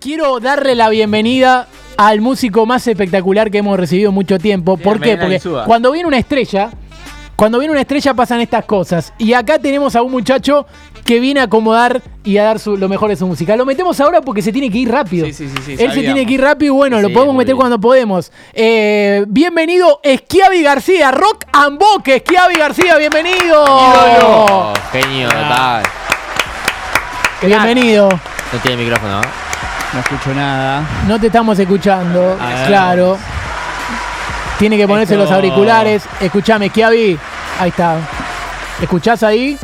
quiero darle la bienvenida al músico más espectacular que hemos recibido en mucho tiempo. ¿Por qué? Porque cuando viene una estrella, cuando viene una estrella pasan estas cosas. Y acá tenemos a un muchacho que viene a acomodar y a dar su- lo mejor de su música. Lo metemos ahora porque se tiene que ir rápido. Sí, sí, sí, sí, Él se sabíamos. tiene que ir rápido y bueno, Sí, lo podemos meter bien. cuando podemos. Eh, bienvenido, Esquiavi García, Rock and Boque. Esquiavi García, bienvenido. Oh, genio total. Bienvenido. No tiene micrófono. ¿no? No escucho nada. No te estamos escuchando, claro. Tiene que ponerse Esto- los auriculares. Escuchame, Kiavi. Ahí está. ¿Escuchás ahí?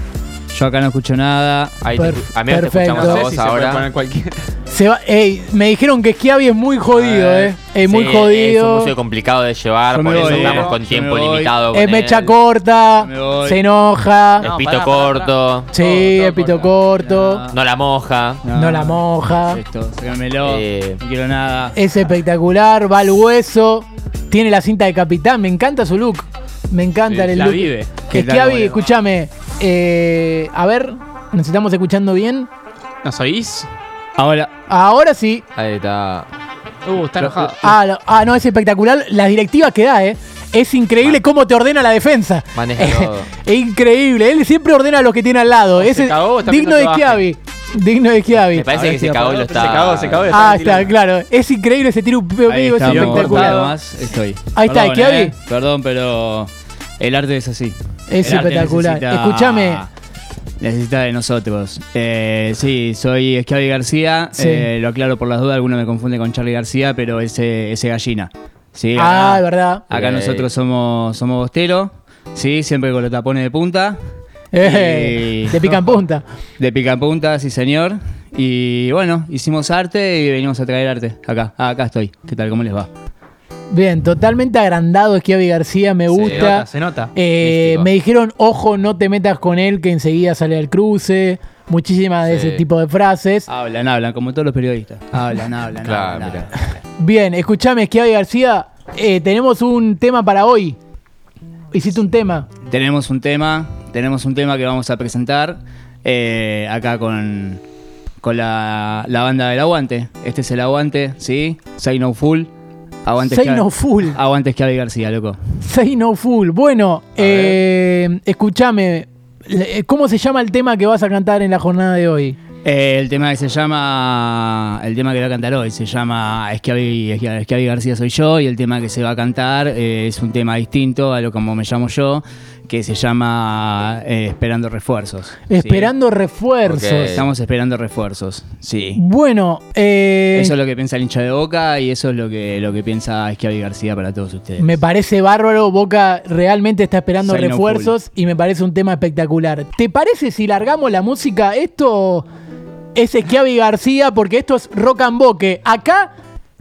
Yo acá no escucho nada. Ahí te, a mí te perfecto. escuchamos No a sé vos si se puede ahora. poner cualquier. Se va, ey, me dijeron que Schiavi es muy jodido, A ver. eh. Es muy Sí, Es un jodido. músico complicado de llevar, Yo por eso voy, estamos eh. con tiempo limitado. con Es mecha él. corta, Me se enoja. Es No, pito pará, pará, corto, sí, todo es pito corta. corto. No. no la moja. No la moja. Esto. Eh. No quiero nada. Es espectacular, va al hueso. Tiene la cinta de capitán. Me encanta su look. Me encanta Sí, el la look. vive. Escúchame. eh, a ver, ¿nos estamos escuchando bien? ¿Nos oís? Ahora, Ahora sí. Ahí está. Uh, está enojado. Ah, no, ah, no, es espectacular. Las directivas que da, ¿eh? Es increíble cómo te ordena la defensa. Maneja todo. Es increíble. Él siempre ordena a los que tiene al lado. se Es cagó, digno de Schiavi. Digno de Schiavi. Me parece que si se cagó y lo está. se cagó, se cagó. Ah, está claro. Es increíble ese tiro vivo, ahí es espectacular. Nada más, estoy. Ahí está, Schiavi. eh. Perdón, pero el arte es así. Es El espectacular. necesita- Escúchame. Necesita de nosotros. Eh, sí, soy Schiavi García. Sí. Eh, lo aclaro por las dudas, alguno me confunde con Charlie García, pero ese, ese gallina. Sí, Ah, acá- es verdad. Acá nosotros somos, somos bosteros, sí, siempre con los tapones de punta. Eh, Y- de pica en punta. De pica en punta, sí señor. Y bueno, hicimos arte y venimos a traer arte. Acá, ah, acá estoy. ¿Qué tal? ¿Cómo les va? Bien, totalmente agrandado Schiavi García, me Se gusta. nota, se nota. Eh, Místico. me dijeron, ojo, no te metas con él, que enseguida sale al cruce. Muchísimas de Sí. ese tipo de frases. Hablan, hablan, como todos los periodistas. Hablan, hablan, Claro, hablan. Bien, escúchame, Schiavi García. eh, tenemos un tema para hoy. Hiciste un tema. Tenemos un tema, tenemos un tema que vamos a presentar eh, acá con, con la, la banda del Aguante. Este es el Aguante, ¿sí? Say No Full. Aguante Say no full. Aguante Schiavi García, loco. Say no full. Bueno, eh, escúchame. eh, ¿Cómo se llama el tema que vas a cantar en la jornada de hoy? Eh, el tema que se llama. El tema que va a cantar hoy se llama Esquiavi, García soy yo. Y el tema que se va a cantar eh, es un tema distinto a lo como me llamo yo, que se llama eh, Esperando Refuerzos. ¿sí? Esperando refuerzos. Estamos esperando refuerzos, sí. Bueno, eh, Eso es lo que piensa el hincha de Boca y eso es lo que, lo que piensa Esquiavi García para todos ustedes. me parece bárbaro. Boca realmente está esperando refuerzos y me parece un tema espectacular. ¿Te parece si largamos la música? Esto es Schiavi García porque esto es rock and boque. Acá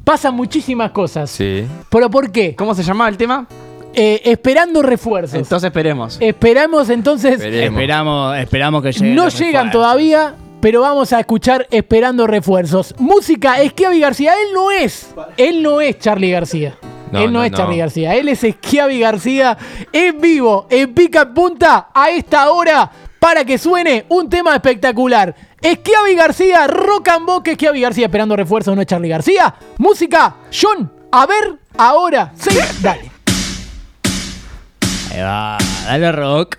pasan muchísimas cosas. Sí. ¿Pero por qué? ¿Cómo se llama el tema? Eh, esperando refuerzos. Entonces esperemos. Esperamos entonces. Esperemos. Esperamos, esperamos que lleguen. No los llegan refuerzos. todavía, pero vamos a escuchar Esperando Refuerzos. Música, Esquiavi García. Él no es, él no es Charlie García. No, él no, no, es no. Charlie García. Él es Esquiavi García en vivo, en pica en punta, a esta hora, para que suene un tema espectacular. Esquiavi García, rock and boque, Esquiavi García esperando refuerzos, no es Charlie García. Música, John, a ver, ahora, sí, dale. Ahí va, dale rock.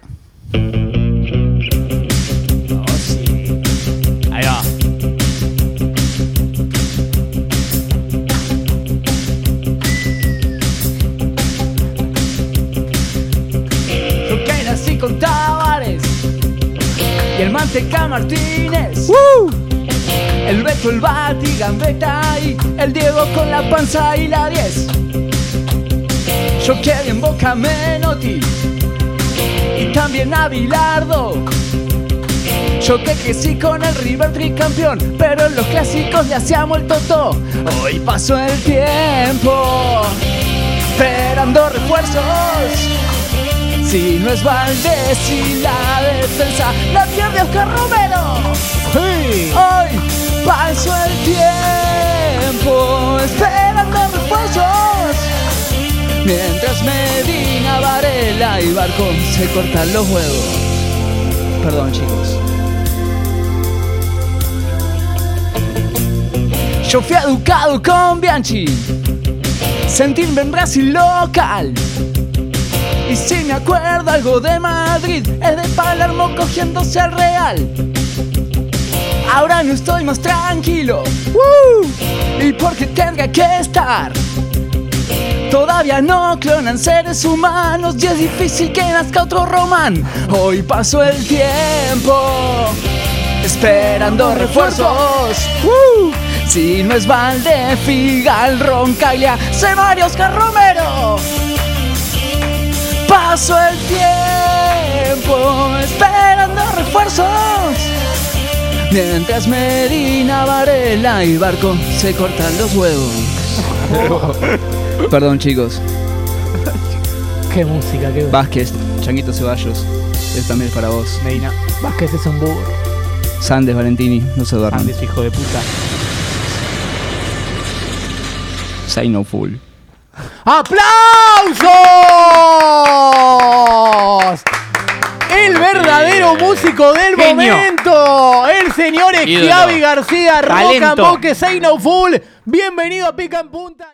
Y el Manteca Martínez. El Beto, el Bati, Gambetta y el Diego con la panza y la 10. Yo que en Boca Menotti y también a Bilardo. Yo que crecí con el River tricampeón, pero en los clásicos le hacíamos el toto. Hoy pasó el tiempo, esperando refuerzos. Si no es Valdés y la defensa la pierde Oscar Romero. Hoy pasó el tiempo, esperando refuerzos. Mientras Medina, Varela y Barcón se cortan los huevos. Perdón, chicos. Yo fui educado con Bianchi, sentirme en Brasil local. Y si me acuerdo algo de Madrid, es de Palermo cogiéndose al Real. Ahora no estoy más tranquilo, ¡Woo! y porque tenga que estar. Todavía no clonan seres humanos y es difícil que nazca otro Román. Hoy pasó el tiempo esperando refuerzos. ¡Uh! Si no es Valde, Figal, Roncaglia, Mario Oscar Pasó el tiempo esperando refuerzos. Mientras Medina, Varela y Barco se cortan los huevos. Perdón chicos. Qué música, qué Vázquez, Changuito Ceballos. Esto también es para vos. Medina. Vázquez es un burro. Sandes, Valentini, no se duerman. Andes, hijo de puta. Say no full. ¡Aplausos! Músico del Genio. momento, el señor. Esquiavi García, Rock and Talento. Boque, Full. Bienvenido a Pica en Punta.